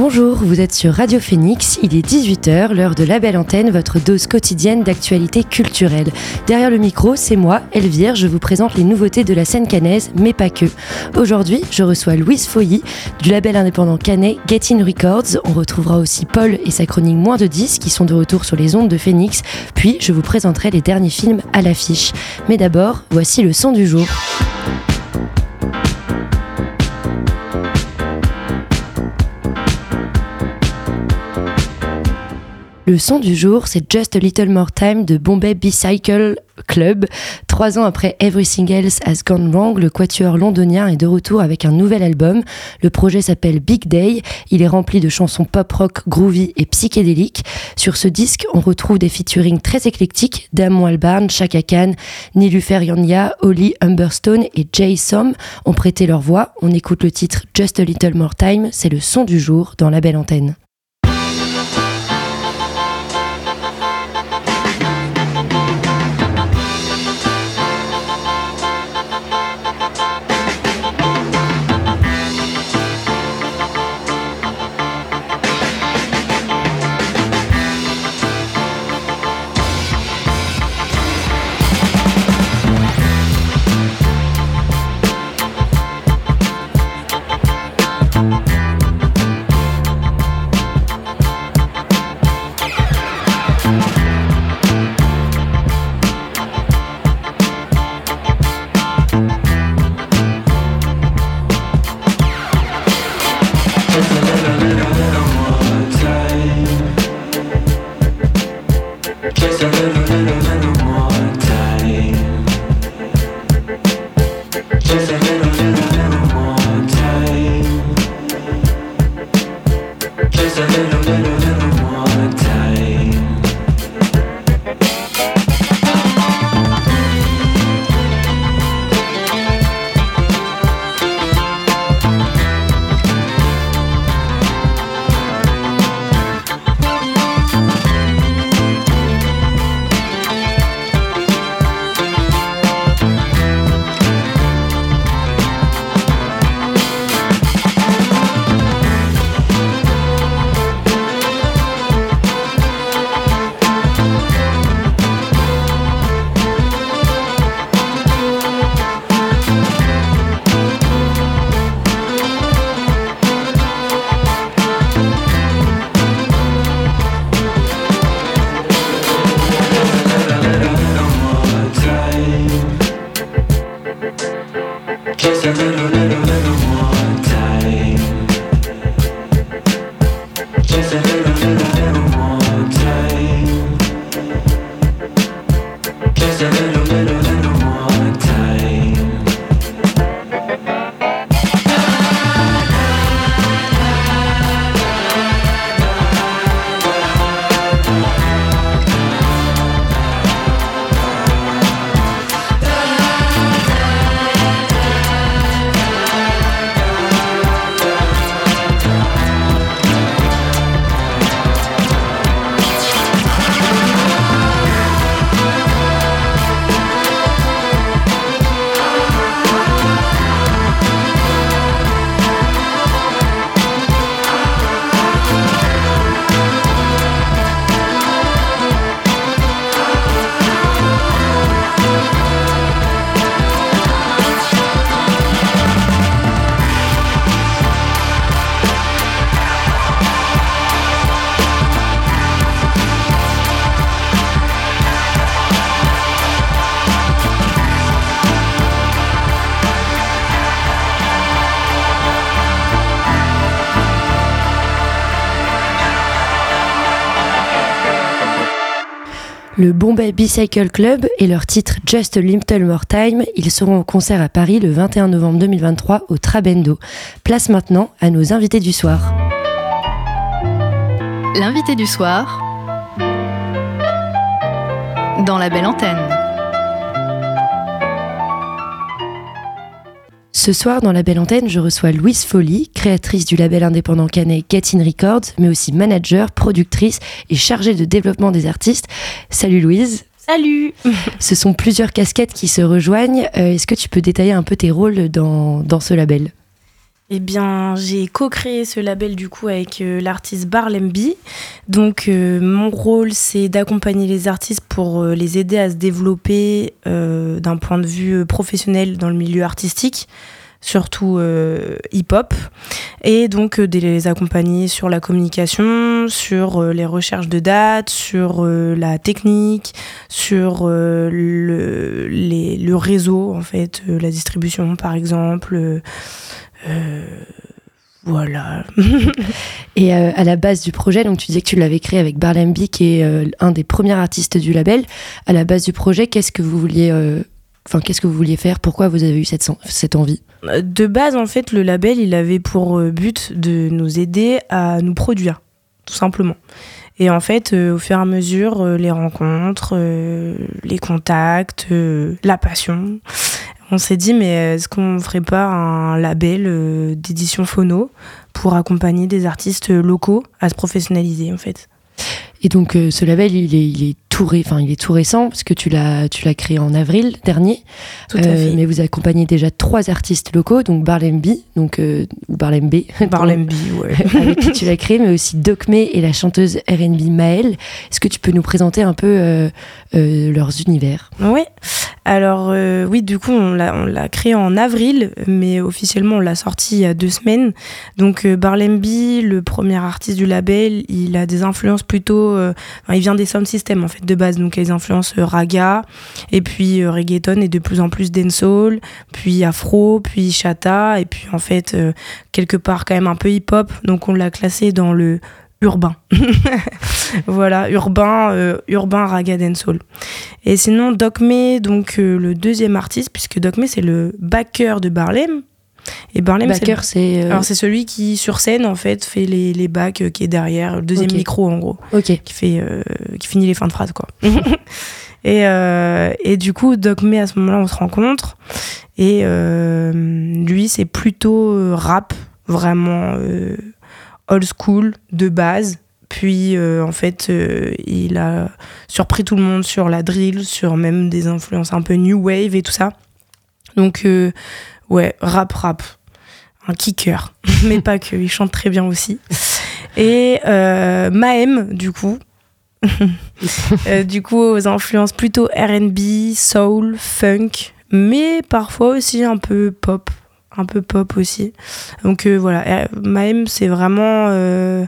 Bonjour, vous êtes sur Radio Phoenix, il est 18h, l'heure de la belle antenne, votre dose quotidienne d'actualité culturelle. Derrière le micro, c'est moi, Elvire, je vous présente les nouveautés de la scène canaise, mais pas que. Aujourd'hui, je reçois Louise Foilly du label indépendant canet Get Records. On retrouvera aussi Paul et sa chronique Moins de 10 qui sont de retour sur les ondes de Phoenix. Puis, je vous présenterai les derniers films à l'affiche. Mais d'abord, voici le son du jour. Le son du jour, c'est Just a Little More Time de Bombay Bicycle Club. Trois ans après Everything Else Has Gone Wrong, le quatuor londonien est de retour avec un nouvel album. Le projet s'appelle Big Day. Il est rempli de chansons pop-rock, groovy et psychédéliques. Sur ce disque, on retrouve des featurings très éclectiques Dame Walbarn, Chaka Khan, Nilufer Yanya, Holly Humberstone et Jay Som ont prêté leur voix. On écoute le titre Just a Little More Time. C'est le son du jour dans la belle antenne. Le Bombay Bicycle Club et leur titre Just a Little More Time. Ils seront au concert à Paris le 21 novembre 2023 au Trabendo. Place maintenant à nos invités du soir. L'invité du soir dans la belle antenne. Ce soir, dans la belle antenne, je reçois Louise Folly, créatrice du label indépendant canet Get In Records, mais aussi manager, productrice et chargée de développement des artistes. Salut Louise. Salut Ce sont plusieurs casquettes qui se rejoignent. Euh, est-ce que tu peux détailler un peu tes rôles dans, dans ce label? Eh bien, j'ai co-créé ce label du coup avec euh, l'artiste Barlemby. Donc, euh, mon rôle, c'est d'accompagner les artistes pour les aider à se développer d'un point de vue professionnel dans le milieu artistique surtout euh, hip-hop, et donc euh, de les accompagner sur la communication, sur euh, les recherches de dates, sur la technique, sur le, réseau, en fait, la distribution par exemple. Voilà. et à la base du projet, donc tu disais que tu l'avais créé avec Barlemby, qui est un des premiers artistes du label. À la base du projet, qu'est-ce que vous vouliez Enfin, qu'est-ce que vous vouliez faire? Pourquoi vous avez eu cette, cette envie? De base, en fait, le label, il avait pour euh, but de nous aider à nous produire, tout simplement. Et en fait, euh, au fur et à mesure, euh, les rencontres, les contacts, la passion, on s'est dit, mais est-ce qu'on ferait pas un label d'édition phono pour accompagner des artistes locaux à se professionnaliser, en fait? Et donc ce label, il est, il est enfin, il est tout récent parce que tu l'as, tu l'as créé en avril dernier. Tout à euh, fait. Mais vous accompagnez déjà trois artistes locaux, donc Barlemby, donc euh, ou Barlemby, Barlemby, ouais. avec qui tu l'as créé, mais aussi Doc May et la chanteuse R&B Maëlle. Est-ce que tu peux nous présenter un peu euh, leurs univers? Oui. Alors oui, du coup, on l'a, on l'a créé en avril, mais officiellement on l'a sorti il y a deux semaines. Donc Barlemby, le premier artiste du label, il a des influences plutôt, il vient des sound systems en fait de base, donc les influences euh, raga, et puis euh, reggaeton et de plus en plus dancehall, puis afro, puis chata, et puis en fait euh, quelque part quand même un peu hip-hop, donc on l'a classé dans le urbain. voilà, urbain, urbain raga dancehall. Et sinon Doc May, donc le deuxième artiste, puisque Doc May c'est le backer de Barlem, et Barlem, c'est alors c'est celui qui sur scène en fait fait les, les bacs qui est derrière le deuxième micro en gros, qui fait qui finit les fins de phrase quoi. et, euh, et du coup, Doc May, à ce moment-là, on se rencontre. Et euh, lui, c'est plutôt euh, rap, vraiment old school, de base. Puis, en fait, il a surpris tout le monde sur la drill, sur même des influences un peu new wave et tout ça. Donc, ouais, rap, rap. Un kicker, mais pas que, il chante très bien aussi. Et Mahem, du coup, Euh, du coup, aux influences plutôt RB, soul, funk, mais parfois aussi un peu pop. Un peu pop aussi. Donc euh, voilà, Maëm, c'est vraiment euh,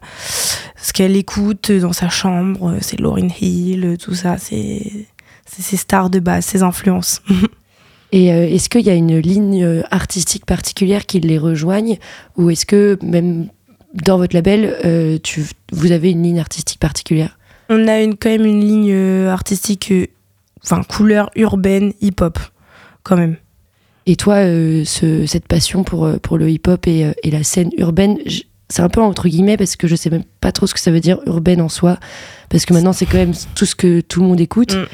ce qu'elle écoute dans sa chambre. C'est Lauryn Hill, tout ça. C'est ses stars de base, ses influences. Et est-ce qu'il y a une ligne artistique particulière qui les rejoigne Ou est-ce que même dans votre label, tu, vous avez une ligne artistique particulière? On a une, quand même une ligne euh, artistique, euh, enfin couleur urbaine, hip-hop, quand même. Et toi, euh, cette passion pour, pour le hip-hop et, la scène urbaine, c'est un peu entre guillemets parce que je sais même pas trop ce que ça veut dire urbaine en soi, parce que maintenant c'est quand même tout ce que tout le monde écoute. Mm.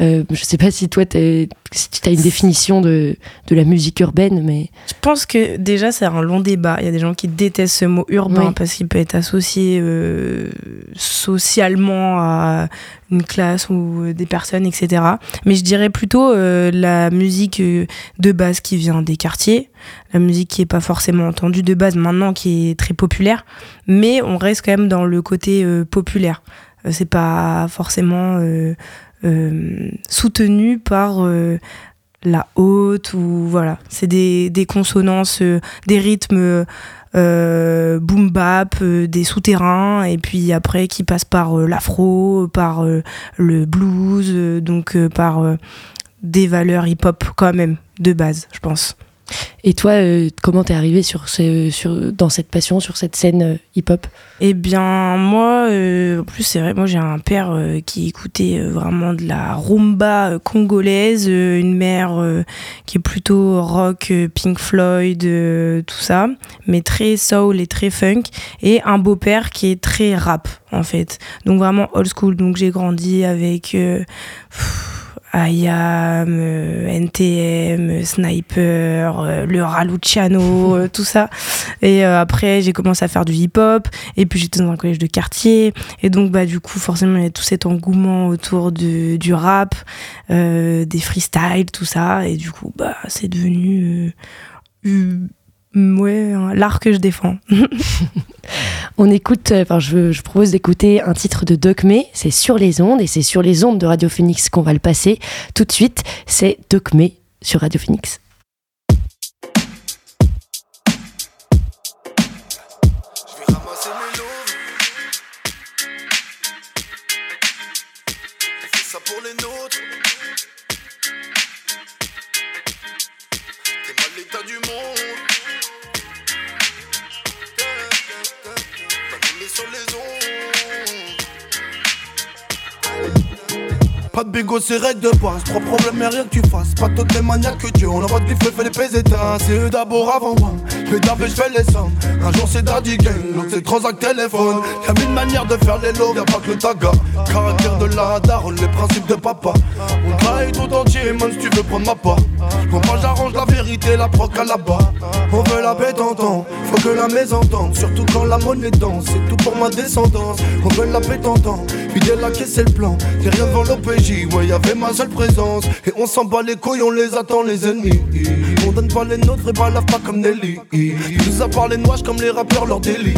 Euh, je sais pas si toi, si tu as une définition de, de, la musique urbaine, mais... Je pense que déjà, c'est un long débat. Il y a des gens qui détestent ce mot urbain parce qu'il peut être associé euh, socialement à une classe ou des personnes, etc. Mais je dirais plutôt euh, la musique de base qui vient des quartiers, la musique qui est pas forcément entendue de base maintenant, qui est très populaire, mais on reste quand même dans le côté populaire. C'est pas forcément euh, soutenu par euh, la haute ou voilà. C'est des, des, consonances euh, des rythmes boom bap des souterrains et puis après qui passent par l'afro par le blues donc par des valeurs hip hop quand même de base je pense et toi, euh, comment t'es arrivé sur sur, dans cette passion, sur cette scène euh, hip-hop? Eh bien, moi, euh, en plus, c'est vrai, moi j'ai un père qui écoutait vraiment de la rumba congolaise, une mère qui est plutôt rock, Pink Floyd, tout ça, mais très soul et très funk, et un beau-père qui est très rap, en fait. Donc vraiment old school. Donc j'ai grandi avec IAM, NTM, Sniper, le Raluciano, tout ça. Et après, j'ai commencé à faire du hip-hop. Et puis, j'étais dans un collège de quartier. Et donc, bah, du coup, forcément, il y a tout cet engouement autour du rap, des freestyles, tout ça. Et du coup, bah, c'est devenu ouais, l'art que je défends. On écoute, euh, enfin, je, je propose d'écouter un titre de Doc May, c'est Sur les ondes, et c'est sur les ondes de Radio Phoenix qu'on va le passer tout de suite. C'est Doc May sur Radio Phoenix. De bigot, c'est règle de base. Trois problèmes, mais rien que tu fasses. Pas toutes les maniaques que Dieu. On envoie du feu, fait les pèses. C'est eux d'abord avant moi. Je d'abord, je fais les sommes. Un jour c'est Daddy Gang, l'autre c'est Transact téléphone. Y'a mille manières de faire les lots, y'a pas que le taga. Caractère de la daronne, les principes de papa. On travaille tout entier, man, si tu veux prendre ma part. Pour moi, j'arrange la vérité, la proc à la bas. On veut la paix t'entends, faut que la maison entende. Surtout quand la monnaie danse, c'est tout pour ma descendance. On veut la paix t'entends, vider la caisse, c'est le plan. Y'a rien devant l'OPJ ouais, y'avait ma seule présence. Et on s'en bat les couilles, on les attend, les ennemis. On donne pas les nôtres et balave pas comme Nelly. Il nous a parlé noix comme les rappeurs, leur délit.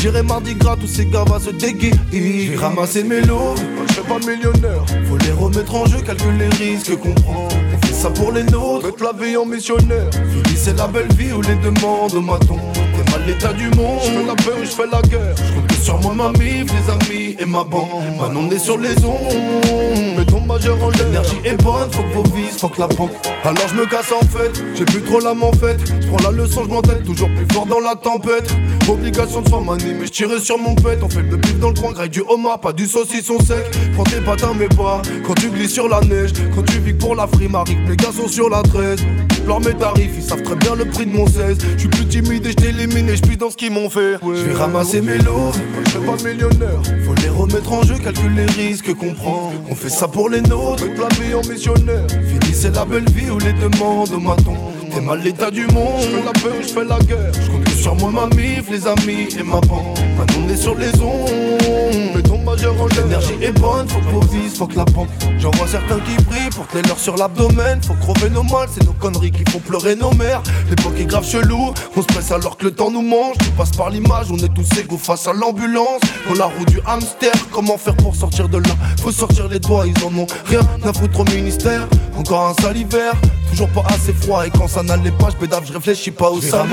J'irai mardi gras, tous ces gars va se déguiser. J'ai ramassé mes lots, je suis pas millionnaire. Faut les remettre en jeu, calcule les risques qu'on prend. On ça pour les nôtres, mettre la vie en missionnaire. C'est la belle vie où les demandes m'attendent. L'état du monde, je fais la paix ou je fais la guerre. Je compte sur moi, ma mif, les amis et ma bande. Maintenant on est sur les ondes mais ton majeur en L'énergie est bonne, faut que vos vis, faut que la banque. Alors je me casse en fait, j'ai plus trop l'âme en fait. Je prends la leçon, je m'entête, toujours plus fort dans la tempête. Obligation de s'en mais je tirais sur mon pet. On fait le bif dans le coin, grec du homard, pas du saucisson sec. Prends tes patins, mais pas quand tu glisses sur la neige. Quand tu vis pour la frime, arrive, les gars sont sur la 13. Leur mes tarifs, ils savent très bien le prix de mon 16. Je suis plus timide et je t'élimine et je puis dans ce qu'ils m'ont fait. je vais ramasser mes lots, je suis pas millionnaire. Faut les remettre en jeu, calcule les risques qu'on prend. On fait ça pour les nôtres, toute la vie en missionnaire. Fini, c'est la belle vie où les demandes m'attendent. T'es mal l'état du monde, je la paix ou je fais la guerre. Je compte sur moi, ma mif, les amis et ma bande. Maintenant on est sur les ondes, majeur en L'énergie est bonne, faut que vos vis, faut que la banque. J'en vois certains qui pour que les leurs sur l'abdomen. Faut crever nos mal, c'est nos conneries qui font pleurer nos mères. L'époque est grave chelou, on se presse alors que le temps nous mange. Tout passe par l'image, on est tous égaux face à l'ambulance. Dans la roue du hamster, comment faire pour sortir de là? Faut sortir les doigts, ils en ont rien à foutre au ministère. Encore un sale hiver, toujours pas assez froid. Et quand ça n'allait pas, je pédave, je réfléchis pas au ça.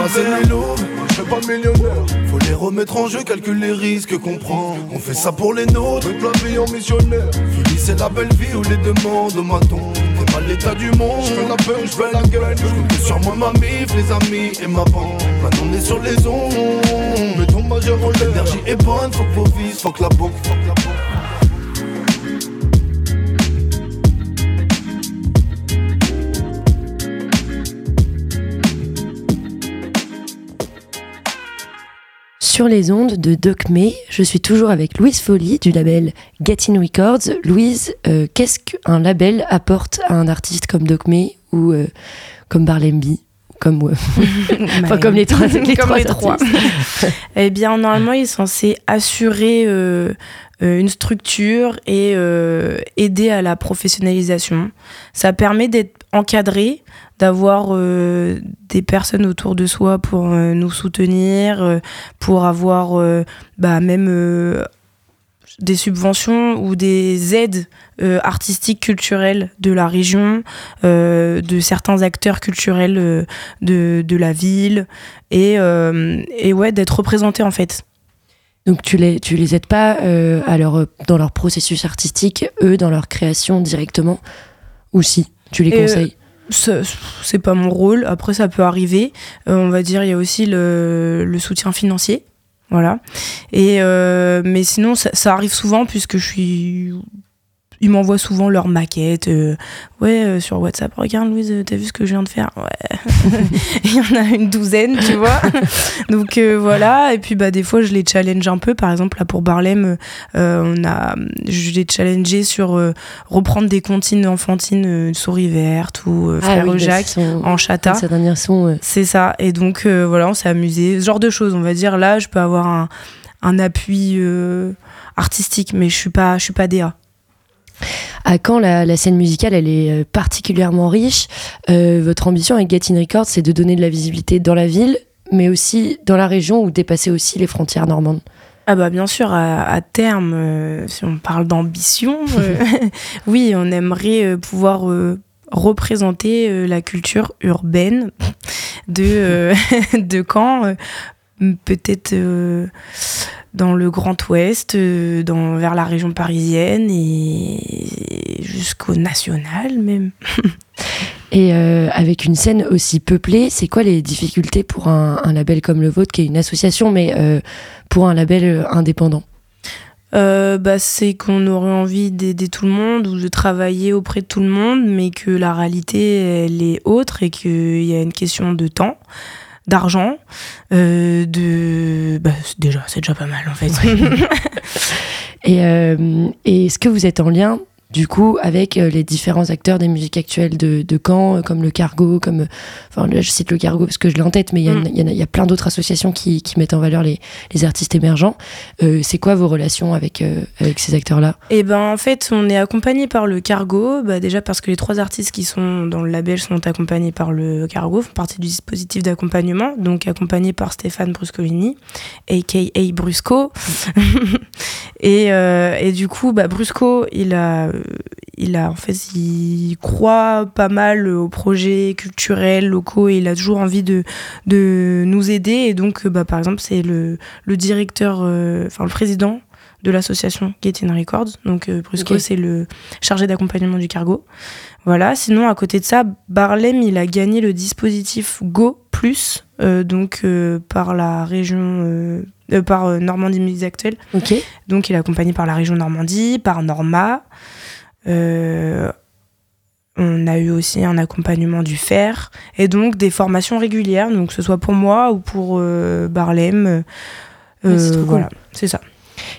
je pas millionnaire. Faut les remettre en jeu, calcule les risques qu'on prend. On fait ça pour les nôtres, toute la vie en missionnaire. C'est la belle vie où les demandes m'attendent. T'es mal l'état du monde, je fais la peur, je fais la gueule. Je sur moi, ma mif, les amis et ma bande. Maintenant on est sur les ondes, mais ton majeur en L'énergie est bonne, faut que faut que la banque, faut que la banque. Sur les ondes de Doc May, je suis toujours avec Louise Folly du label Getting Records. Louise, euh, qu'est-ce qu'un label apporte à un artiste comme Doc May ou euh, comme Barlemby comme, euh, enfin, comme les trois, les comme trois, les trois. eh bien, normalement, il est censé assurer une structure et aider à la professionnalisation. Ça permet d'être encadré, d'avoir euh, des personnes autour de soi pour euh, nous soutenir, euh, pour avoir bah, même des subventions ou des aides artistiques culturelles de la région, de certains acteurs culturels de, de, la ville, et, et ouais, d'être représenté en fait. Donc tu les, tu les aides pas à leur, dans leur processus artistique, eux, dans leur création directement? Ou si? Tu les conseilles c'est pas mon rôle. Après, ça peut arriver. Euh, on va dire, il y a aussi le, le soutien financier. Voilà. Et euh, mais sinon, ça, arrive souvent puisque je suis ils m'envoient souvent leurs maquettes. euh, ouais, euh, sur WhatsApp, regarde Louise, euh, t'as vu ce que je viens de faire? Ouais. Il y en a une douzaine, tu vois. Donc voilà, et puis bah, des fois je les challenge un peu. Par exemple, là pour Barlem, on a, je l'ai challengé sur reprendre des comptines enfantines, Souris Verte ou euh, Frère Ah oui, bah, Jacques son- en chata. Sa dernière son. C'est ça. Et donc, voilà, on s'est amusé. Ce genre de choses, on va dire. Là, je peux avoir un, un appui euh, artistique, mais je suis pas, je suis pas DA. À Caen, la, scène musicale, elle est euh, particulièrement riche. Euh, votre ambition avec Get In Records, c'est de donner de la visibilité dans la ville, mais aussi dans la région ou dépasser aussi les frontières normandes. Ah bah bien sûr, à, terme, euh, si on parle d'ambition, oui, on aimerait pouvoir représenter la culture urbaine de, de Caen, peut-être dans le Grand Ouest, euh, dans, vers la région parisienne et jusqu'au national même. Et euh, avec une scène aussi peuplée, c'est quoi les difficultés pour un, un label comme le vôtre, qui est une association, mais euh, pour un label indépendant? Euh, bah, c'est qu'on aurait envie d'aider tout le monde ou de travailler auprès de tout le monde, mais que la réalité, elle est autre et qu'il y a une question de temps, d'argent, euh, de... Bah, déjà, c'est déjà pas mal en fait. Et, euh, et est-ce que vous êtes en lien du coup avec euh, les différents acteurs des musiques actuelles de, de Caen, euh, comme le Cargo, comme euh, enfin là je cite le Cargo parce que je l'ai en tête, mais il y, a Mm. y y a plein d'autres associations qui, qui mettent en valeur les, les artistes émergents. Euh, c'est quoi vos relations avec euh, avec ces acteurs-là? Et ben en fait, on est accompagné par le Cargo, bah, déjà parce que les trois artistes qui sont dans le label sont accompagnés par le Cargo, font partie du dispositif d'accompagnement, donc accompagnés par Stéphane Bruscolini, aka Brusco. et, euh, et du coup, bah, Brusco, il a, il a en fait, il croit pas mal aux projets culturels locaux et il a toujours envie de, de nous aider. Et donc, euh, bah, par exemple, c'est le, le directeur, euh, enfin le président de l'association Get In Records. Donc euh, Brusco, c'est le chargé d'accompagnement du cargo. Voilà. Sinon, à côté de ça, Barlem, il a gagné le dispositif Go Plus, euh, donc euh, par la région, par Normandie Musique Actuelle. Ok. Donc, il est accompagné par la région Normandie, par Norma. Euh, on a eu aussi un accompagnement du fer et donc des formations régulières, donc que ce soit pour moi ou pour euh, Barlem. euh, c'est cool. voilà, c'est ça.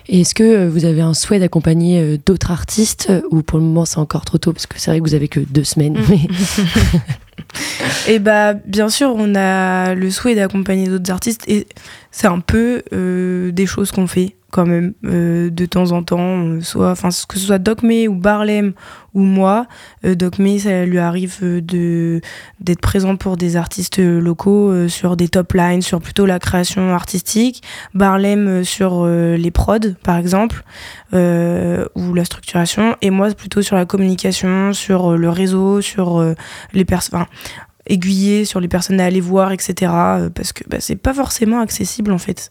Et est-ce que vous avez un souhait d'accompagner d'autres artistes ou pour le moment c'est encore trop tôt parce que c'est vrai que vous avez que deux semaines. Mm. mais- Et bah, bien sûr, on a le souhait d'accompagner d'autres artistes et c'est un peu euh, des choses qu'on fait quand même euh, de temps en temps, euh, soit, enfin, que ce soit Doc May ou Barlem ou moi. Euh, ça lui arrive euh, de d'être présent pour des artistes locaux sur des top lines, sur plutôt la création artistique. Barlem sur les prods, par exemple, ou la structuration, et moi plutôt sur la communication, sur le réseau, sur les personnes. Aiguiller sur les personnes à aller voir, etc. Parce que bah, c'est pas forcément accessible en fait.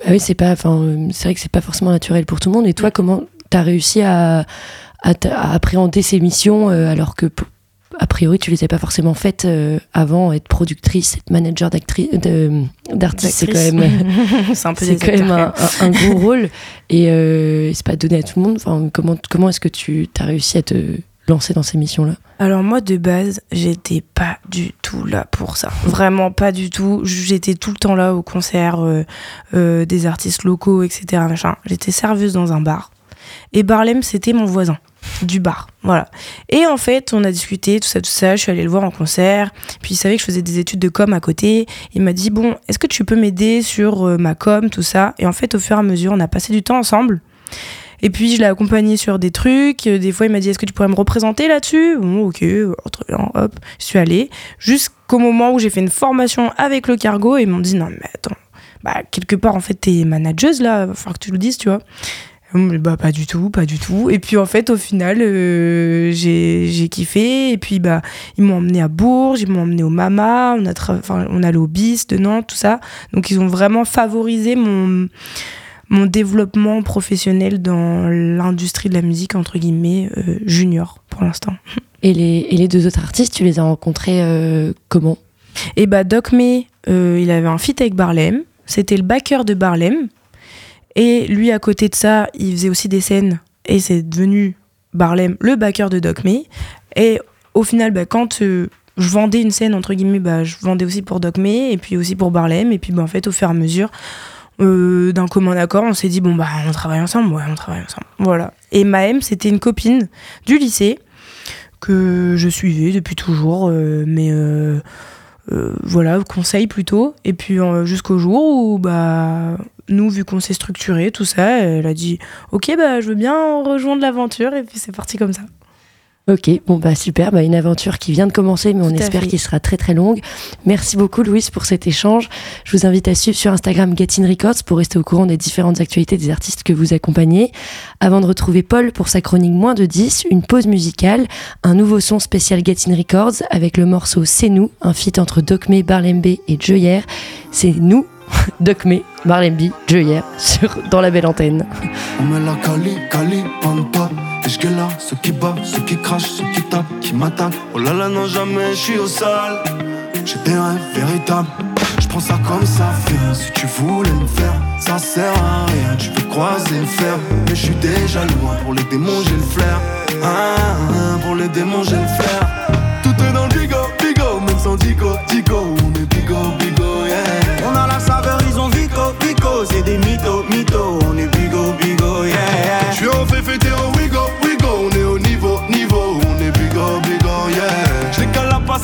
Bah oui, c'est pas, enfin, euh, c'est vrai que c'est pas forcément naturel pour tout le monde. Et toi, comment t'as réussi à, à, t- à appréhender ces missions euh, alors que, a priori, tu les as pas forcément faites euh, avant, être productrice, être manager d'actrice, d'artiste, c'est quand même, c'est un peu quand même un, acteurs, un- un gros rôle. Et euh, c'est pas donné à tout le monde. Enfin, comment, comment est-ce que tu as réussi à te lancer dans ces missions-là Alors moi de base, j'étais pas du tout là pour ça. Vraiment pas du tout. J'étais tout le temps là au concert euh, euh, des artistes locaux, etc. J'étais serveuse dans un bar. Et Barlem, c'était mon voisin du bar. Voilà. Et en fait, on a discuté, tout ça, tout ça. Je suis allée le voir en concert. Puis il savait que je faisais des études de com à côté. Il m'a dit, bon, est-ce que tu peux m'aider sur euh, ma com, tout ça? Et en fait, au fur et à mesure, on a passé du temps ensemble. Et puis je l'ai accompagné sur des trucs. Euh, Des fois, il m'a dit Est-ce que tu pourrais me représenter là-dessus? Ok, euh, très bien, hop. Je suis allée. Jusqu'au moment où j'ai fait une formation avec le cargo et ils m'ont dit Non, mais attends, bah, quelque part, en fait, t'es manageuse là, va falloir que tu le dises, tu vois. Hum, Bah, pas du tout, pas du tout. Et puis en fait, au final, euh, j'ai kiffé. Et puis, bah, ils m'ont emmené à Bourges, ils m'ont emmené au Mama, on a, on allé au de Nantes, tout ça. Donc, ils ont vraiment favorisé mon, mon développement professionnel dans l'industrie de la musique, entre guillemets, euh, junior pour l'instant. et les, et les deux autres artistes, tu les as rencontrés euh, comment? Et bah, Doc May, euh, il avait un feat avec Barlem. C'était le backer de Barlem. Et lui, à côté de ça, il faisait aussi des scènes. Et c'est devenu Barlem, le backer de Doc May. Et au final, bah, quand je vendais une scène, entre guillemets, bah, je vendais aussi pour Doc May et puis aussi pour Barlem. Et puis bah, en fait, au fur et à mesure, d'un commun accord, on s'est dit, bon, bah, on travaille ensemble, ouais, on travaille ensemble. Voilà. Et Maëm, c'était une copine du lycée que je suivais depuis toujours, mais euh, voilà, conseil plutôt. Et puis euh, jusqu'au jour où, bah, nous, vu qu'on s'est structuré, tout ça, elle a dit Ok, bah, je veux bien rejoindre l'aventure. Et puis c'est parti comme ça. Ok, bon bah super, bah une aventure qui vient de commencer, mais on espère qu'il sera très très longue. Merci beaucoup Louise pour cet échange. Je vous invite à suivre sur Instagram Getting Records pour rester au courant des différentes actualités des artistes que vous accompagnez. Avant de retrouver Paul pour sa chronique moins de 10, une pause musicale, un nouveau son spécial Getting Records avec le morceau C'est nous, un feat entre Docme, Barlembe et Joyer. C'est nous, Docme, Barlembe, Joyer, sur dans la belle antenne. On met la cali, cali, et je là, ceux qui battent, ceux qui crachent, ceux qui tapent, qui m'attaquent. Oh là là, non, jamais je suis au sol. J'ai des rêves véritables. Je prends ça comme ça vient. Si tu voulais me faire, ça sert à rien. Tu peux croiser le fer. Mais je suis déjà loin. Pour les démons, j'ai le flair. Ah, ah, pour les démons, j'ai le flair. Tout est dans le bigo, bigo. Même sans digo, digo. On est bigo, bigo, yeah. On saveur, ils ont vico, vico. C'est des mythos, mythos. On est bigo, bigo, yeah. yeah. Je suis au fait fêter au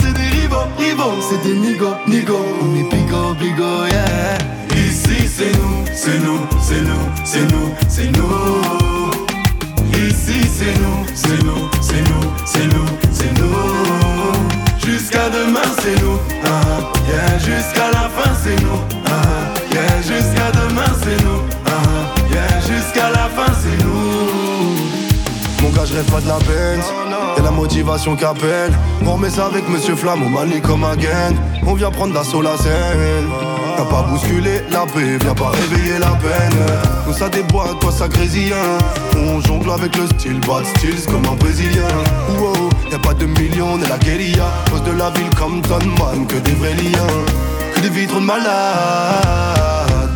c'est des rivaux, rivaux, c'est des nigo, nigo, on est bigo, bigo, yeah. Ici c'est nous, c'est nous, c'est nous, c'est nous, c'est nous. Ici c'est nous, c'est nous, c'est nous, c'est nous, c'est nous. Jusqu'à demain c'est nous, ah, yeah, jusqu'à la fin c'est nous, je pas de la peine la motivation qu'appelle. On remet ça avec Monsieur Flamme, au Mali comme un gang. On vient prendre l'assaut la scène. T'as pas bousculé la paix, viens pas réveiller la peine. Nous ça déboîte, toi ça grésille. On jongle avec le style, bad styles comme un brésilien. Wow, y'a pas de millions, on la guérilla. Cause de la ville comme Man, que des vrais liens. Que des vitres de malades.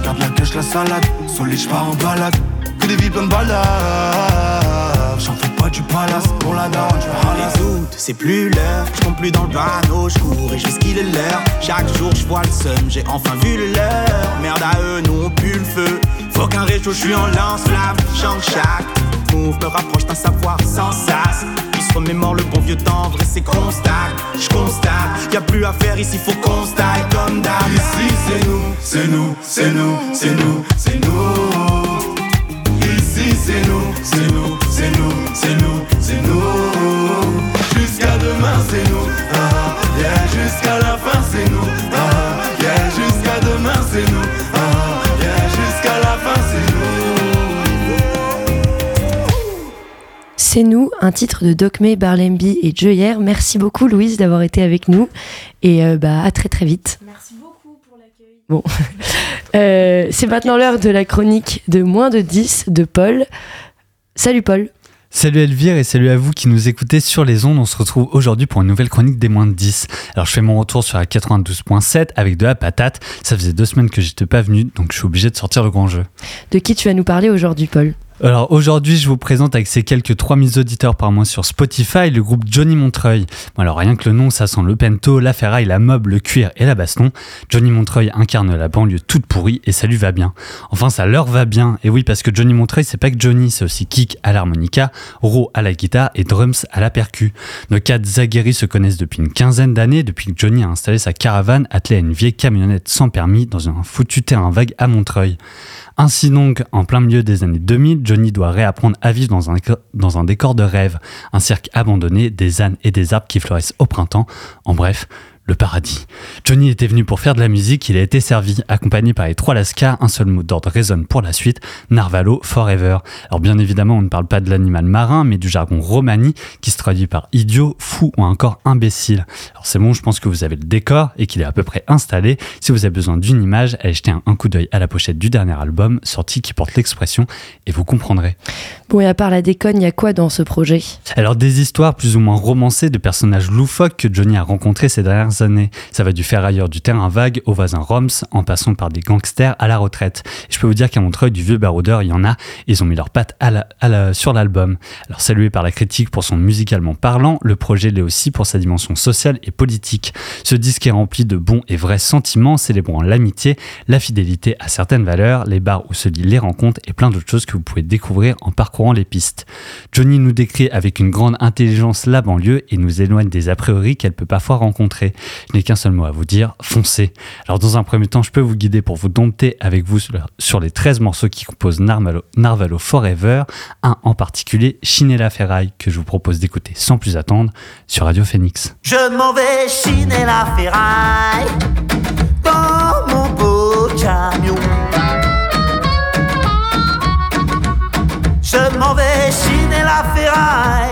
Garde la cache, la salade. Solide, j'pars en balade. Que des vies plein de balades j'en fais pas du palace pour la dame, je doutes, c'est plus l'heure, je plus dans le panneau, je cours et je est l'heure. Chaque jour je vois le sun, j'ai enfin vu le leur. Merde à eux, nous on pue le feu. Faut qu'un réchaud, je en lance-flamme. Chante chaque move me rapproche d'un savoir sans sas. Puis se remémore le bon vieux temps, vrai c'est constat. Je constate, y a plus à faire ici, faut qu'on comme d'hab. Ici c'est nous, c'est nous, c'est nous, c'est nous, c'est nous c'est nous, c'est nous, c'est nous, c'est nous, c'est nous. Jusqu'à demain, c'est nous. Ah, yeah, jusqu'à la fin, c'est nous. Ah, yeah, jusqu'à demain, c'est nous. Ah, yeah, jusqu'à la fin, c'est nous. C'est nous, un titre de Docme, Barlemby et Joyer. Merci beaucoup Louise d'avoir été avec nous et euh, bah, à très très vite. Merci beaucoup pour l'accueil. Bon. Euh, c'est maintenant l'heure de la chronique de moins de 10 de Paul. Salut Paul. Salut Elvire et salut à vous qui nous écoutez sur les ondes. On se retrouve aujourd'hui pour une nouvelle chronique des moins de 10. Alors je fais mon retour sur la 92.7 avec de la patate. Ça faisait deux semaines que j'étais pas venu donc je suis obligé de sortir le grand jeu. De qui tu vas nous parler aujourd'hui Paul? Alors aujourd'hui, je vous présente avec ses quelques 3000 auditeurs par mois sur Spotify le groupe Johnny Montreuil. alors rien que le nom, ça sent le pento, la ferraille, la mob, le cuir et la baston. Johnny Montreuil incarne la banlieue toute pourrie et ça lui va bien. Enfin, ça leur va bien. Et oui, parce que Johnny Montreuil, c'est pas que Johnny, c'est aussi kick à l'harmonica, ro à la guitare et drums à la percu. Nos quatre aguerris se connaissent depuis une quinzaine d'années, depuis que Johnny a installé sa caravane attelée à une vieille camionnette sans permis dans un foutu terrain vague à Montreuil. Ainsi donc, en plein milieu des années 2000, Johnny doit réapprendre à vivre dans un, décor de rêve, un cirque abandonné, des ânes et des arbres qui fleurissent au printemps, en bref, le paradis. Johnny était venu pour faire de la musique, il a été servi, accompagné par les trois Lascars, un seul mot d'ordre résonne pour la suite, Narvalo Forever. Alors bien évidemment, on ne parle pas de l'animal marin, mais du jargon romani, qui se traduit par idiot, fou ou encore imbécile. Alors c'est bon, je pense que vous avez le décor et qu'il est à peu près installé. Si vous avez besoin d'une image, allez jeter un, coup d'œil à la pochette du dernier album, sorti qui porte l'expression, et vous comprendrez. Bon, et à part la déconne, il y a quoi dans ce projet? Alors, des histoires plus ou moins romancées de personnages loufoques que Johnny a rencontrés ces dernières années. Ça va du ferrailleur du terrain vague au voisin Roms, en passant par des gangsters à la retraite. Et je peux vous dire qu'à Montreuil, du vieux baroudeur, il y en a. Ils ont mis leurs pattes sur l'album. Alors, salué par la critique pour son musicalement parlant, le projet l'est aussi pour sa dimension sociale et politique. Ce disque est rempli de bons et vrais sentiments, célébrant l'amitié, la fidélité à certaines valeurs, les bars où se lient les rencontres et plein d'autres choses que vous pouvez découvrir en parcours les pistes. Johnny nous décrit avec une grande intelligence la banlieue et nous éloigne des a priori qu'elle peut parfois rencontrer. Je n'ai qu'un seul mot à vous dire, foncez. Alors dans un premier temps, je peux vous guider pour vous dompter avec vous sur les 13 morceaux qui composent Narvalo, Forever, un en particulier, Chiner la ferraille, que je vous propose d'écouter sans plus attendre sur Radio Phoenix. Je m'en vais chiner la ferraille dans mon beau camion. Je m'en vais chiner la ferraille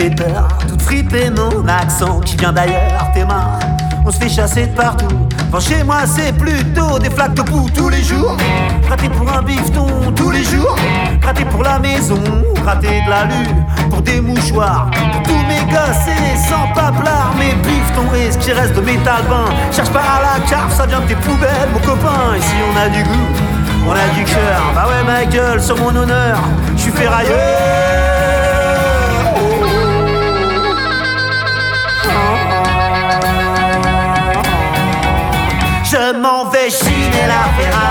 fait peur. Mon accent qui vient d'ailleurs, tes mains. On se fait chasser de partout. Enfin, chez moi, c'est plutôt des flaques de poux tous les jours. Raté pour un bifton tous les jours. Raté pour la maison, raté de la lune. Pour des mouchoirs, pour tous mes gosses et sans paplard. Mes bifetons et ce qui reste de métal bain. Cherche pas à la carte, ça vient de tes poubelles, mon copain. Ici, on a du goût, on a du cœur. Bah ouais, ma gueule, sur mon honneur, je suis ferrailleur. Je m'en vais chiner la ferraille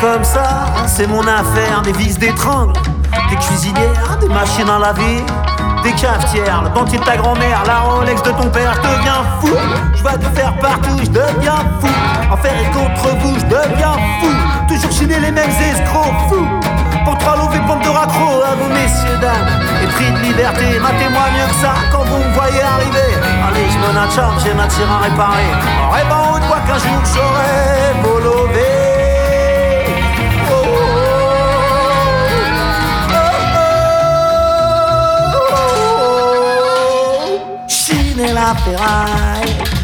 comme ça, c'est mon affaire, des vis, des tringles, des cuisinières, des machines à laver, des cafetières, le dentier de ta grand-mère, la Rolex de ton père, je deviens fou. Je vais te faire partout, je deviens fou. En faire et contre vous, je deviens fou. Toujours chiner les mêmes escrocs fous. Pour trois lovés pommes de raccro à vous, messieurs, dames. Et prix de liberté, matez-moi mieux que ça quand vous me voyez arriver. Allez, je me natcham, j'ai ma tire à réparer. En rêvant haut de voix qu'un jour j'aurai beau lever. La ferraille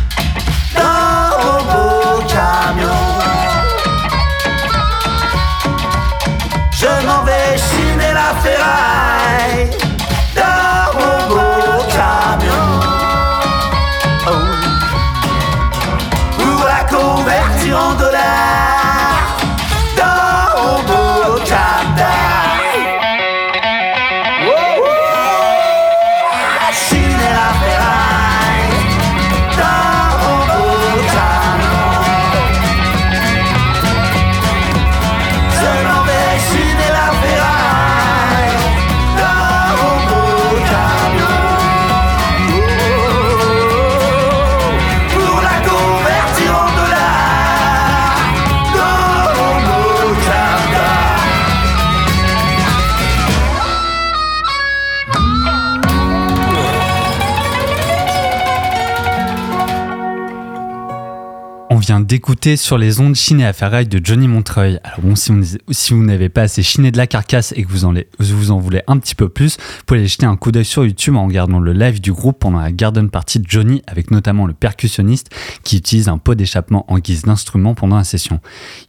d'écouter sur les ondes Chiné à ferraille de Johnny Montreuil. Alors bon, si vous, n'avez pas assez chiné de la carcasse et que vous en, voulez un petit peu plus, vous pouvez aller jeter un coup d'œil sur YouTube en regardant le live du groupe pendant la garden party de Johnny avec notamment le percussionniste qui utilise un pot d'échappement en guise d'instrument pendant la session.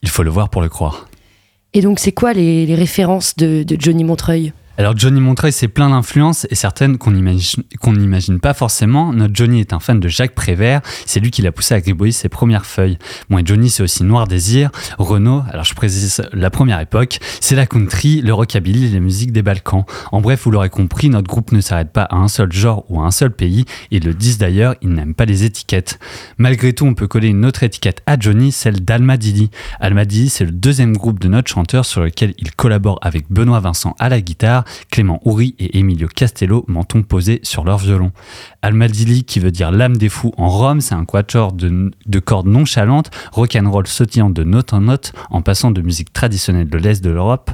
Il faut le voir pour le croire. Et donc, c'est quoi les, références de Johnny Montreuil? Alors Johnny Montreuil, c'est plein d'influences et certaines qu'on n'imagine pas forcément. Notre Johnny est un fan de Jacques Prévert, c'est lui qui l'a poussé à gribouiller ses premières feuilles. Bon, et Johnny, c'est aussi Noir Désir, Renault, alors je précise la première époque, c'est la country, le rockabilly et la musique des Balkans. En bref, vous l'aurez compris, notre groupe ne s'arrête pas à un seul genre ou à un seul pays, ils le disent d'ailleurs, ils n'aiment pas les étiquettes. Malgré tout, on peut coller une autre étiquette à Johnny, celle d'Almadili. Almadili, c'est le deuxième groupe de notre chanteur sur lequel il collabore avec Benoît Vincent à la guitare, Clément Houry et Emilio Castello, menton posé sur leur violon. Almadili, qui veut dire l'âme des fous en Rome, c'est un quatuor de, de cordes nonchalantes, rock'n'roll sautillant de note en note, en passant de musique traditionnelle de l'Est de l'Europe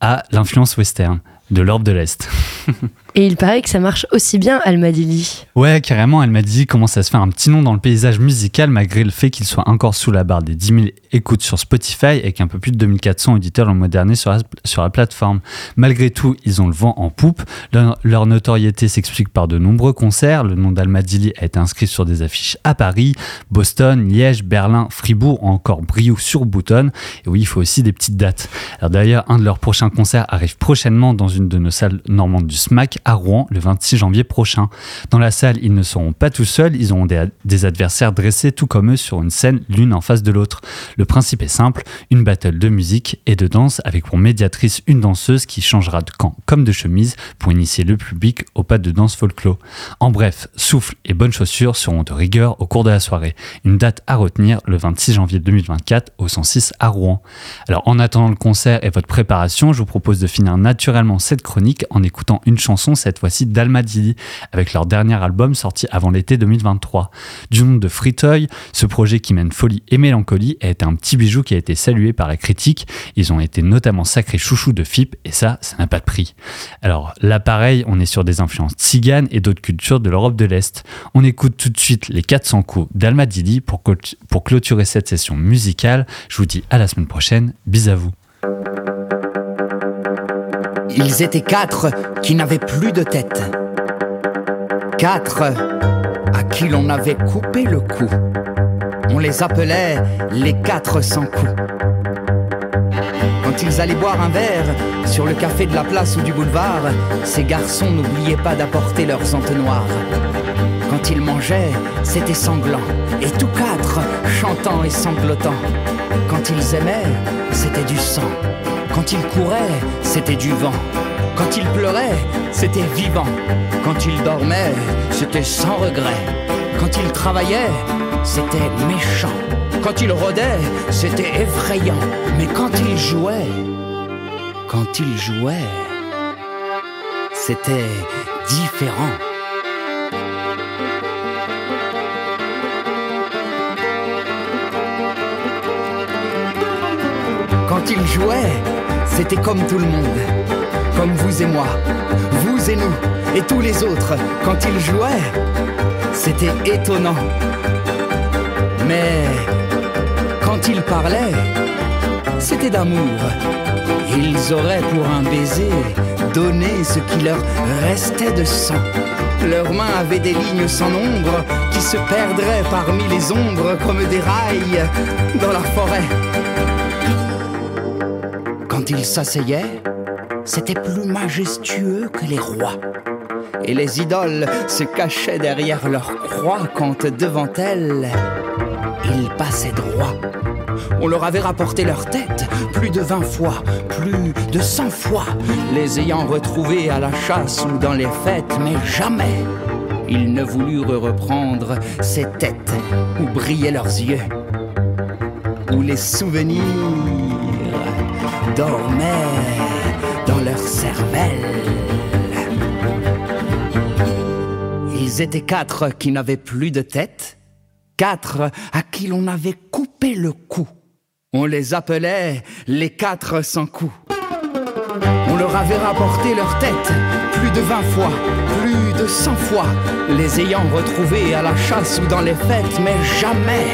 à l'influence western de l'Europe de l'Est. Et il paraît que ça marche aussi bien, Almadili. Ouais, carrément, Almadili commence à se faire un petit nom dans le paysage musical malgré le fait qu'il soit encore sous la barre des 10 000 écoutes sur Spotify avec un peu plus de 2400 auditeurs mois dernier sur la, sur la plateforme. Malgré tout, ils ont le vent en poupe. Leur, notoriété s'explique par de nombreux concerts. Le nom d'Almadili a été inscrit sur des affiches à Paris, Boston, Liège, Berlin, Fribourg ou encore Brioude sur Boutonne. Et oui, il faut aussi des petites dates. Alors d'ailleurs, un de leurs prochains concerts arrive prochainement dans une de nos salles normandes du SMAC à Rouen le 26 janvier prochain. Dans la salle, ils ne seront pas tout seuls, ils auront des, adversaires dressés tout comme eux sur une scène l'une en face de l'autre. Le principe est simple, une battle de musique et de danse avec pour médiatrice une danseuse qui changera de camp comme de chemise pour initier le public au pas de danse folklore. En bref, souffle et bonnes chaussures seront de rigueur au cours de la soirée. Une date à retenir le 26 janvier 2024 au 106 à Rouen. Alors en attendant le concert et votre préparation, je vous propose de finir naturellement cette chronique en écoutant une chanson cette fois-ci d'Almadili, avec leur dernier album sorti avant l'été 2023. Du nom de Fritoy, ce projet qui mène folie et mélancolie a été un petit bijou qui a été salué par la critique. Ils ont été notamment sacrés chouchous de FIP et ça, ça n'a pas de prix. Alors là, pareil, on est sur des influences tziganes et d'autres cultures de l'Europe de l'Est. On écoute tout de suite les 400 coups d'Almadili pour, pour clôturer cette session musicale. Je vous dis à la semaine prochaine. Bis à vous. Ils étaient quatre qui n'avaient plus de tête. Quatre à qui l'on avait coupé le cou. On les appelait les quatre sans coups. Quand ils allaient boire un verre sur le café de la place ou du boulevard, ces garçons n'oubliaient pas d'apporter leurs entonnoirs. Quand ils mangeaient, c'était sanglant, et tous quatre chantant et sanglotant. Quand ils aimaient, c'était du sang. Quand il courait, c'était du vent. Quand il pleurait, c'était vivant. Quand il dormait, c'était sans regret. Quand il travaillait, c'était méchant. Quand il rôdait, c'était effrayant. Mais quand il jouait, quand il jouait, c'était différent. Quand il jouait, c'était comme tout le monde, comme vous et moi, vous et nous, et tous les autres. Quand ils jouaient, c'était étonnant. Mais quand ils parlaient, c'était d'amour. Ils auraient pour un baiser donné ce qui leur restait de sang. Leurs mains avaient des lignes sans nombre qui se perdraient parmi les ombres comme des rails dans la forêt. Quand ils s'asseyaient, c'était plus majestueux que les rois. Et les idoles se cachaient derrière leurs croix quand devant elles, ils passaient droit. On leur avait rapporté leur tête plus de vingt fois, plus de cent fois, les ayant retrouvés à la chasse ou dans les fêtes, mais jamais ils ne voulurent reprendre ces têtes où brillaient leurs yeux, où les souvenirs dormaient dans leur cervelle. Ils étaient quatre qui n'avaient plus de tête, quatre à qui l'on avait coupé le cou. On les appelait les quatre sans cou. On leur avait rapporté leur tête plus de vingt fois, cent fois, les ayant retrouvés à la chasse ou dans les fêtes, mais jamais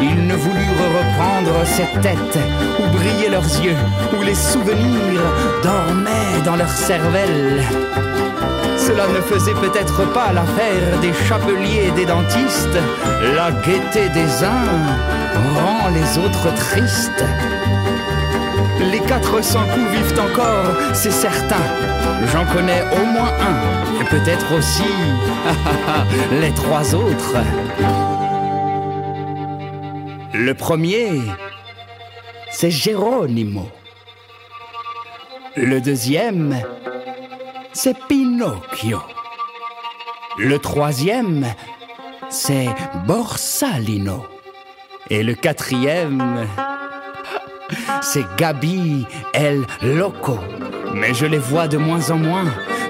ils ne voulurent reprendre cette tête où brillaient leurs yeux, où les souvenirs dormaient dans leur cervelle. Cela ne faisait peut-être pas l'affaire des chapeliers et des dentistes. La gaieté des uns rend les autres tristes. Les 400 coups vivent encore, c'est certain. J'en connais au moins un, et peut-être aussi les trois autres. Le premier, c'est Geronimo. Le deuxième, c'est Pinocchio. Le troisième, c'est Borsalino. Et le quatrième, c'est Gabi El Loco. Mais je les vois de moins en moins,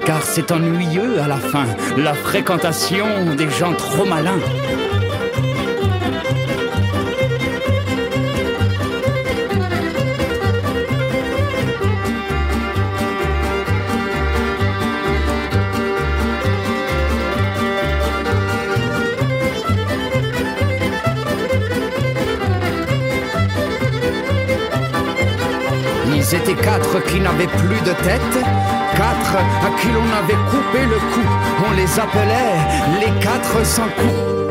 car c'est ennuyeux à la fin, la fréquentation des gens trop malins. Ils étaient quatre qui n'avaient plus de tête, quatre à qui l'on avait coupé le cou. On les appelait les quatre sans coups.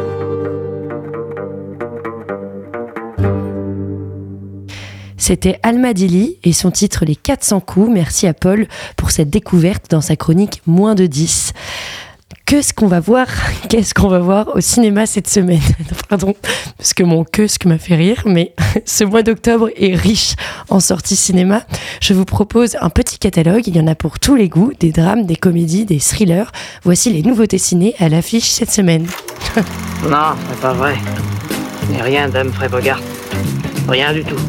C'était Alma Dili et son titre Les 400 coups. Merci à Paul pour cette découverte dans sa chronique Moins de 10. Qu'est-ce qu'on va voir Qu'est-ce qu'on va voir au cinéma cette semaine Pardon, parce que mon que ce m'a fait rire, mais ce mois d'octobre est riche en sorties cinéma. Je vous propose un petit catalogue, il y en a pour tous les goûts, des drames, des comédies, des thrillers. Voici les nouveautés ciné à l'affiche cette semaine. Non, c'est pas vrai. N'est rien d'Humphrey Bogart. Rien du tout.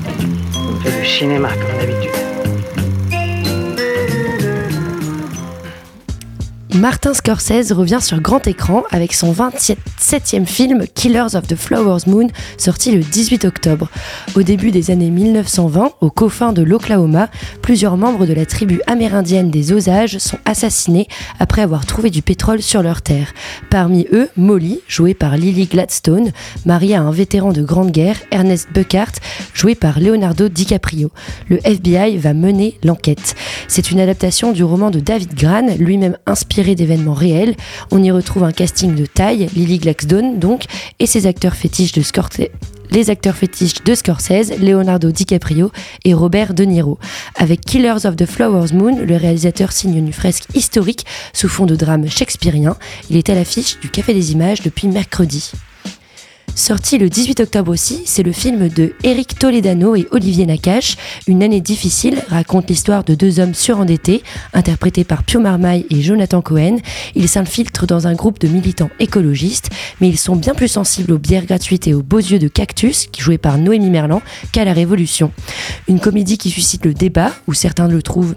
On fait du cinéma comme d'habitude. Martin Scorsese revient sur grand écran avec son 27e film Killers of the Flowers Moon, sorti le 18 octobre. Au début des années 1920, aux confins de l'Oklahoma, plusieurs membres de la tribu amérindienne des Osages sont assassinés après avoir trouvé du pétrole sur leur terre. Parmi eux, Molly, jouée par Lily Gladstone, mariée à un vétéran de Grande Guerre, Ernest Buckhart, joué par Leonardo DiCaprio. Le FBI va mener l'enquête. C'est une adaptation du roman de David Gran, lui-même inspiré d'événements réels. On y retrouve un casting de taille, Lily Gladstone donc, et ses Scorsese les acteurs fétiches de Scorsese, Leonardo DiCaprio et Robert De Niro. Avec Killers of the Flowers Moon, le réalisateur signe une fresque historique sous fond de drame shakespearien. Il est à l'affiche du Café des Images depuis mercredi. Sorti le 18 octobre aussi, c'est le film de Eric Toledano et Olivier Nakache. Une année difficile raconte l'histoire de deux hommes surendettés, interprétés par Pio Marmaille et Jonathan Cohen. Ils s'infiltrent dans un groupe de militants écologistes, mais ils sont bien plus sensibles aux bières gratuites et aux beaux yeux de cactus, qui joués par Noémie Merlan, qu'à la Révolution. Une comédie qui suscite le débat, où certains le trouvent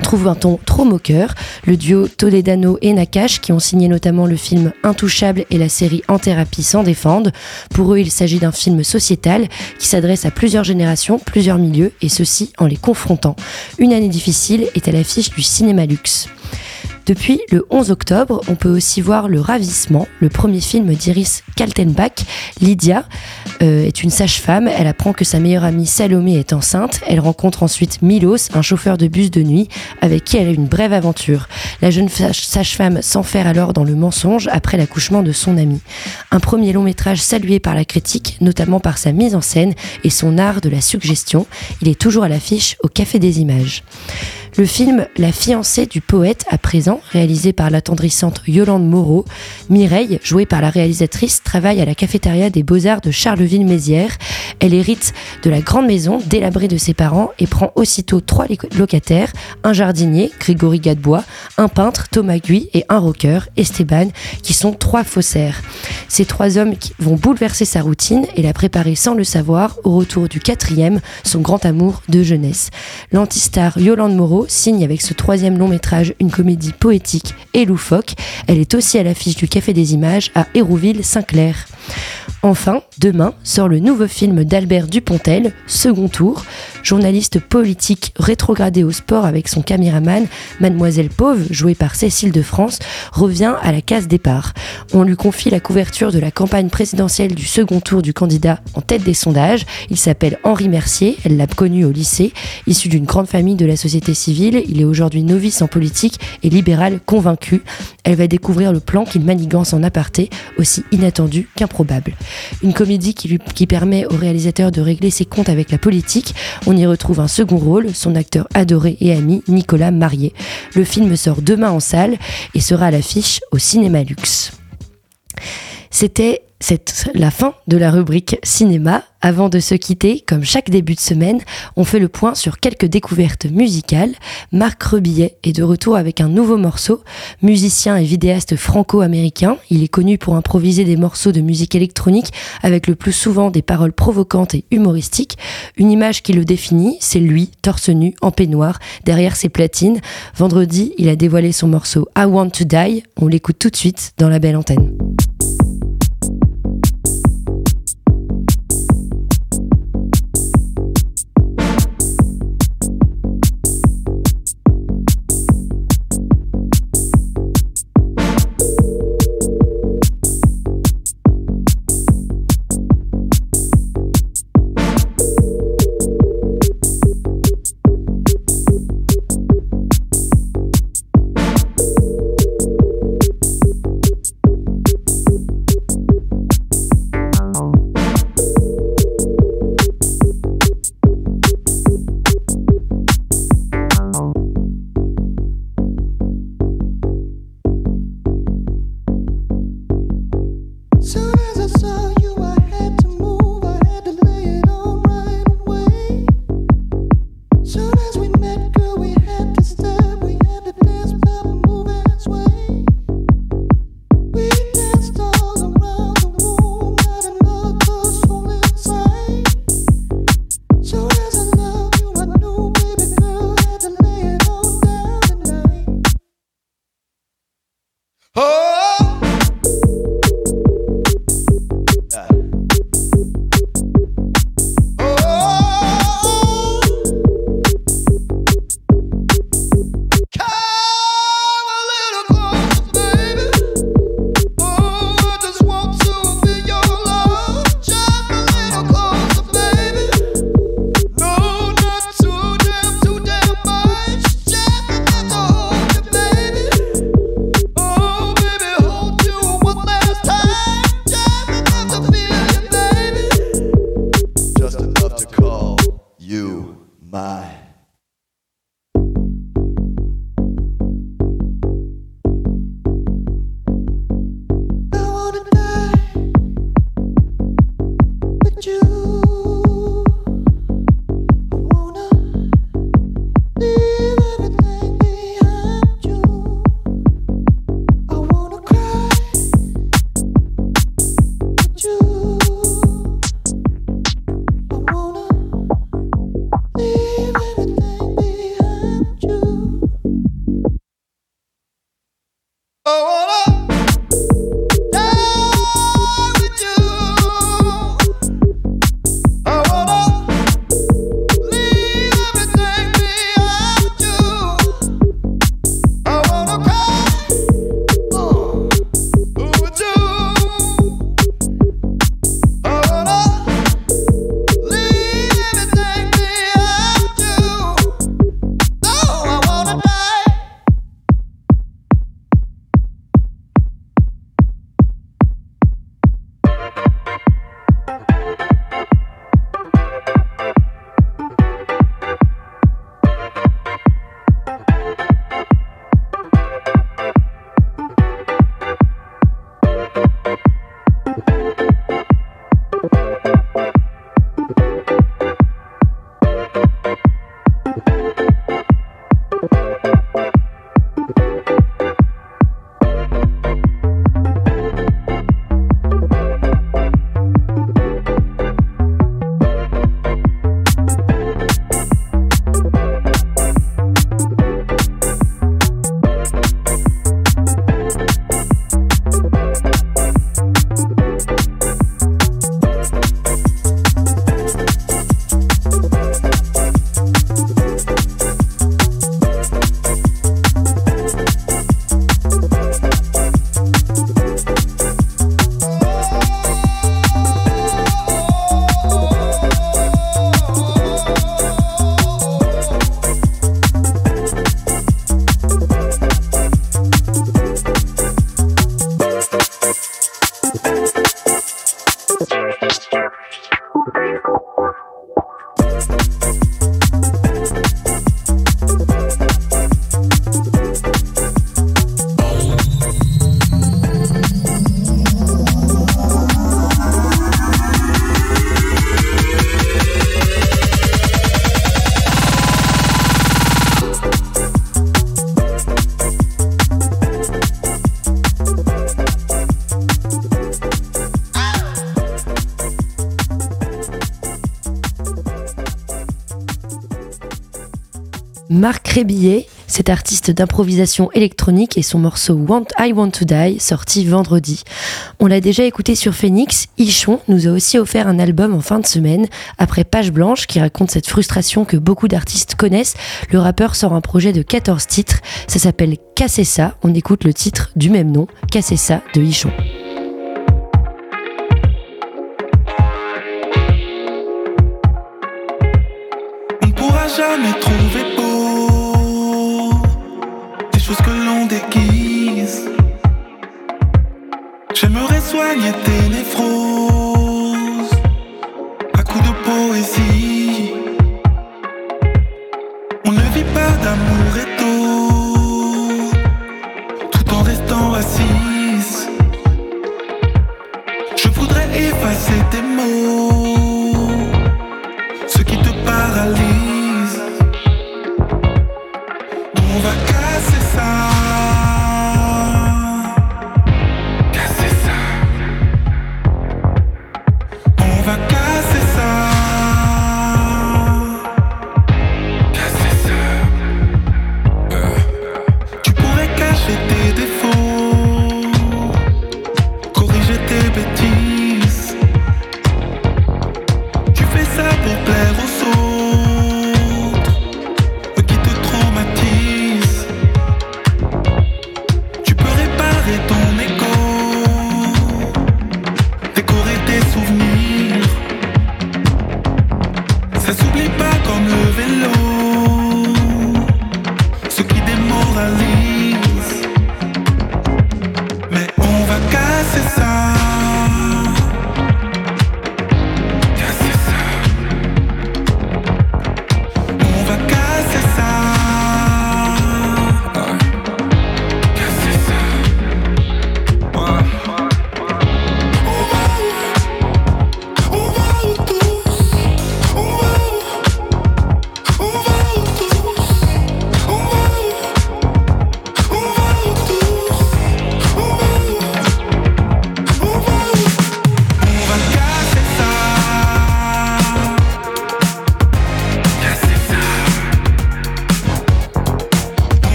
trouve un ton trop moqueur. Le duo Toledano et Nakash, qui ont signé notamment le film Intouchable et la série En thérapie s'en défendent. Pour eux, il s'agit d'un film sociétal qui s'adresse à plusieurs générations, plusieurs milieux, et ceci en les confrontant. Une année difficile est à l'affiche du cinéma luxe. Depuis le 11 octobre, on peut aussi voir Le Ravissement, le premier film d'Iris Kaltenbach. Lydia euh, est une sage-femme. Elle apprend que sa meilleure amie Salomé est enceinte. Elle rencontre ensuite Milos, un chauffeur de bus de nuit, avec qui elle a une brève aventure. La jeune sage-femme s'enferme alors dans le mensonge après l'accouchement de son amie. Un premier long métrage salué par la critique, notamment par sa mise en scène et son art de la suggestion. Il est toujours à l'affiche au Café des Images. Le film La fiancée du poète à présent, réalisé par l'attendrissante Yolande Moreau. Mireille, jouée par la réalisatrice, travaille à la cafétéria des Beaux-Arts de Charleville-Mézières. Elle hérite de la grande maison délabrée de ses parents et prend aussitôt trois locataires, un jardinier, Grégory Gadebois, un peintre, Thomas Guy, et un rocker, Esteban, qui sont trois faussaires. Ces trois hommes vont bouleverser sa routine et la préparer sans le savoir au retour du quatrième, son grand amour de jeunesse. L'antistar Yolande Moreau signe avec ce troisième long métrage une comédie poétique et loufoque. Elle est aussi à l'affiche du Café des Images à Hérouville-Saint-Clair. Enfin, demain sort le nouveau film d'Albert Dupontel, Second Tour, journaliste politique rétrogradé au sport avec son caméraman, Mademoiselle Pauve, jouée par Cécile de France, revient à la case départ. On lui confie la couverture de la campagne présidentielle du second tour du candidat en tête des sondages. Il s'appelle Henri Mercier, elle l'a connu au lycée. Issu d'une grande famille de la société civile, il est aujourd'hui novice en politique et libéral convaincu. Elle va découvrir le plan qu'il manigance en aparté, aussi inattendu qu'impressionnant Une comédie qui permet au réalisateur de régler ses comptes avec la politique. On y retrouve un second rôle, son acteur adoré et ami, Nicolas Marié. Le film sort demain en salle et sera à l'affiche au Cinéma Luxe. C'était c'est la fin de la rubrique cinéma. Avant de se quitter, comme chaque début de semaine, on fait le point sur quelques découvertes musicales. Marc Rebillet est de retour avec un nouveau morceau. Musicien et vidéaste franco-américain, il est connu pour improviser des morceaux de musique électronique avec le plus souvent des paroles provocantes et humoristiques. Une image qui le définit, c'est lui, torse nu, en peignoir, derrière ses platines. Vendredi, il a dévoilé son morceau I Want to Die. On l'écoute tout de suite dans la belle antenne. Cet artiste d'improvisation électronique et son morceau Want I Want to Die, sorti vendredi. On l'a déjà écouté sur Phoenix, Ichon nous a aussi offert un album en fin de semaine. Après Page Blanche, qui raconte cette frustration que beaucoup d'artistes connaissent, le rappeur sort un projet de 14 titres. Ça s'appelle Cassessa. On écoute le titre du même nom, Cassessa de Ichon. J'aimerais soigner tes néphroses à coups de poésie.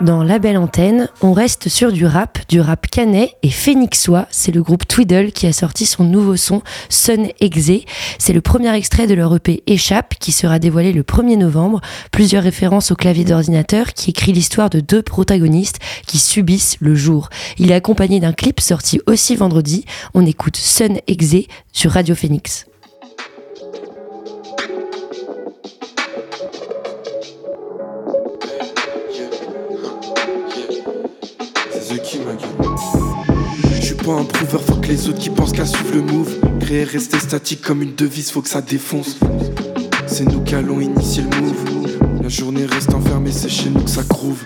Dans La Belle Antenne. On reste sur du rap, du rap canet et phoenixois. C'est le groupe Twiddle qui a sorti son nouveau son Sun Exe. C'est le premier extrait de leur EP Échappe qui sera dévoilé le 1er novembre. Plusieurs références au clavier d'ordinateur qui écrit l'histoire de deux protagonistes qui subissent le jour. Il est accompagné d'un clip sorti aussi vendredi. On écoute Sun Exe sur Radio Phoenix. Pas un prouveur, faut que les autres qui pensent qu'à suivre le move. Créer, rester statique comme une devise, faut que ça défonce. C'est nous qui allons initier le move. La journée reste enfermée, c'est chez nous que ça groove.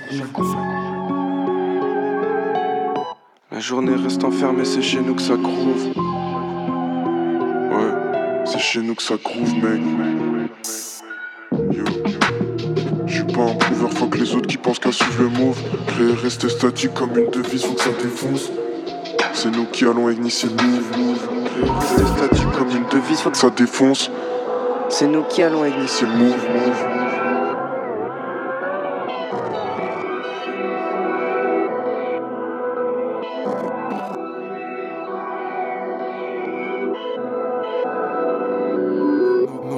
La journée reste enfermée, c'est chez nous que ça groove. Ouais, c'est chez nous que ça groove, mec. Yo. Je suis pas un prouveur, faut que les autres qui pensent qu'à suivre le move. Créer, rester statique comme une devise, faut que ça défonce. C'est nous qui allons initier le move. Rester statique comme une devise, faut que ça défonce. C'est nous qui allons initier le move.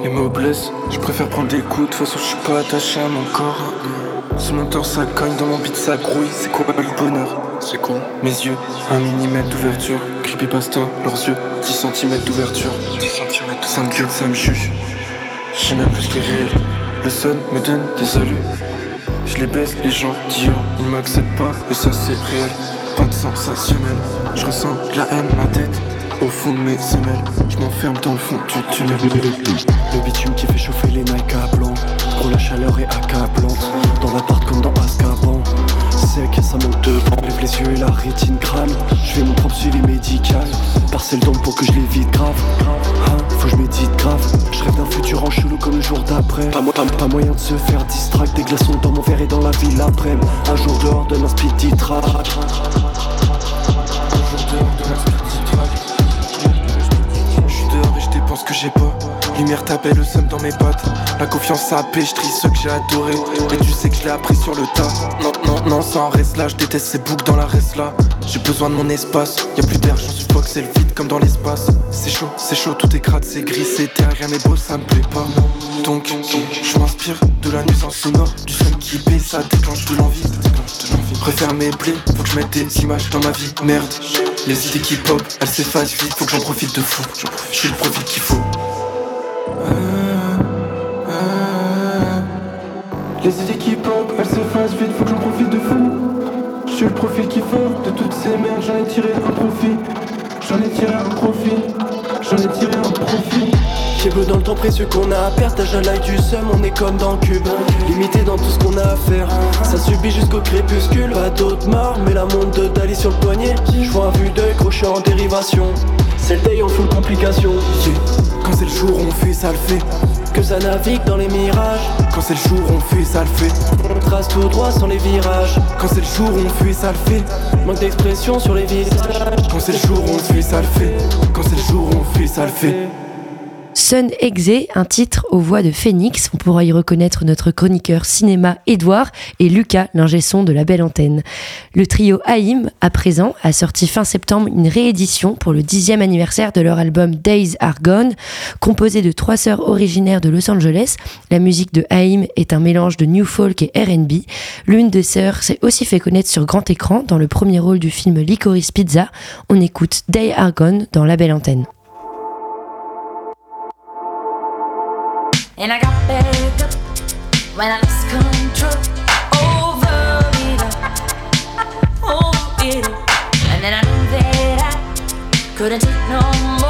Les mots blessent, je préfère prendre des coups, de toute façon je suis pas attaché à mon corps. Sous mon torse ça cogne, dans mon beat ça grouille, c'est quoi le bonheur C'est quoi Mes yeux, un millimètre d'ouverture, creepypasta, leurs yeux, 10 cm d'ouverture, 10 cm ça me gueule, ça me juge. Je sais même plus ce est réel, le son me donne des allus. Je les baisse, les gens d'hier, ils m'acceptent pas, mais ça c'est réel. Pas de sensationnel, je ressens de la haine, ma tête au fond de mes semelles, je m'enferme dans le fond du tunnel. Le bitume qui fait chauffer les Nike à blanc. Gros, la chaleur est accablante. Dans l'appart comme dans Azkaban. Sec, ça manque de. Lève les yeux et la rétine crame. Je fais mon propre suivi médical. Parcelle d'ombre pour que je l'évite grave. Hein, faut que je médite grave. Je rêve d'un futur en chelou comme le jour d'après. Pas, mo- pas, pas moyen de se faire distract. Des glaçons dans mon verre et dans la ville après. Un jour dehors de speedy trap. Un jour dehors de speedy track. Je dehors et je dépense que j'ai pas. Lumière tapait le seum dans mes pattes. La confiance je trie ceux que j'ai adoré. Et tu sais que je l'ai appris sur le tas. Non, non, non, ça en reste là. Je déteste ces boucles dans la reste là. J'ai besoin de mon espace. Y a plus d'air, j'en suis que c'est le vide comme dans l'espace. C'est chaud, c'est chaud, tout est crade, c'est gris, c'est terre, rien n'est beau, ça me plaît pas. Donc, je m'inspire de la nuisance sonore, du son qui paie, ça déclenche de l'envie. Préfère mes plaies, faut que je mette des images dans ma vie. Merde, les idées qui pop, elles s'effacent vite, faut que j'en profite de fou. Je suis le profil qu'il faut. Les idées qui pop, elles s'effacent vite, faut que j'en profite de fou. Je suis le profil qu'il faut, de toutes ces merdes, j'en ai tiré un profit. J'en ai tiré un profit, j'en ai tiré un profit. J'ai beau dans le temps précieux qu'on a à perdre, t'as like du seum, on est comme dans cube Limité dans tout ce qu'on a à faire, ça subit jusqu'au crépuscule Pas d'autre mort, mais la montre de Dali sur le poignet Je vois un vue d'œil, suis en dérivation C'est le day en full complication Quand c'est le jour, on fuit, ça le fait. Que ça navigue dans les mirages Quand c'est le jour, on fuit, ça le fait. On trace tout droit sans les virages Quand c'est le jour, on fuit, ça le fait. Manque d'expression sur les visages Quand c'est le jour, on fuit, ça le fait. Quand c'est le jour, on fuit, ça le fait. Sun Exe, un titre aux voix de Phoenix. On pourra y reconnaître notre chroniqueur cinéma Edouard et Lucas, l'ingé son de la belle antenne. Le trio Haïm, à présent, a sorti fin septembre une réédition pour le dixième anniversaire de leur album Days Are Gone. Composé de trois sœurs originaires de Los Angeles, la musique de Haïm est un mélange de new folk et R&B. L'une des sœurs s'est aussi fait connaître sur grand écran dans le premier rôle du film Licorice Pizza. On écoute Days Are Gone dans la belle antenne. And I got back up when I lost control over it, all, over it. all. And then I knew that I couldn't take no more.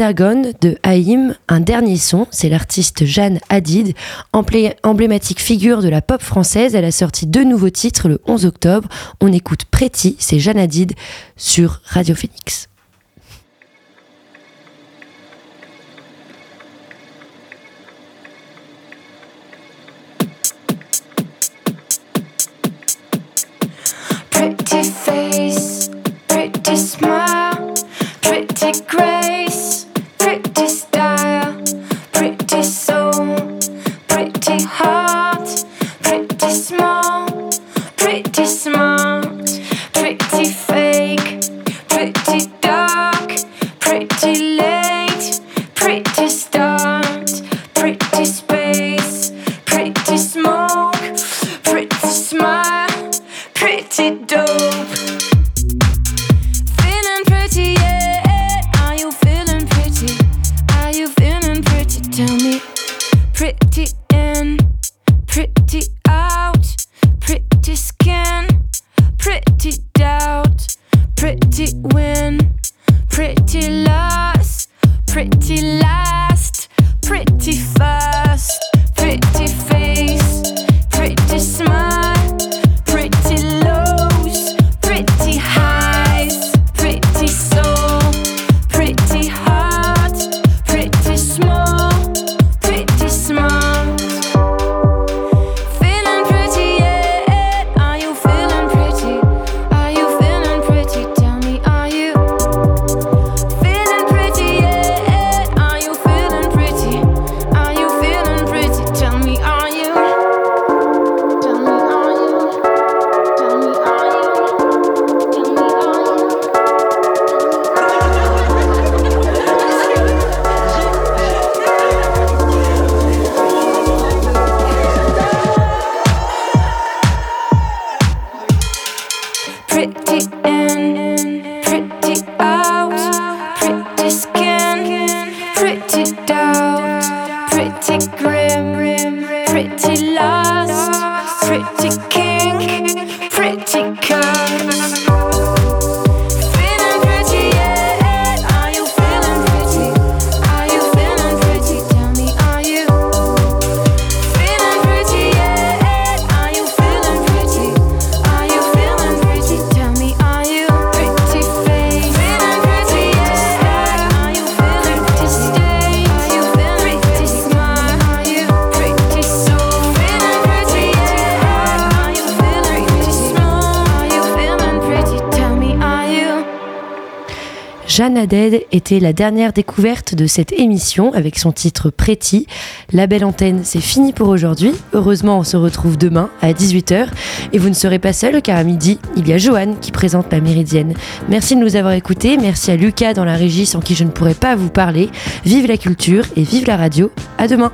De Haïm, un dernier son. C'est l'artiste Jeanne Hadid, emblématique figure de la pop française. Elle a sorti deux nouveaux titres le 11 octobre. On écoute Pretty, c'est Jeanne Hadid sur Radio Phoenix. Pretty face, pretty smile, pretty grace. Haddad était la dernière découverte de cette émission avec son titre Pretty. La belle antenne, c'est fini pour aujourd'hui. Heureusement, on se retrouve demain à 18h. Et vous ne serez pas seul car à midi, il y a Joanne qui présente la Méridienne. Merci de nous avoir écoutés. Merci à Lucas dans la régie sans qui je ne pourrais pas vous parler. Vive la culture et vive la radio. À demain.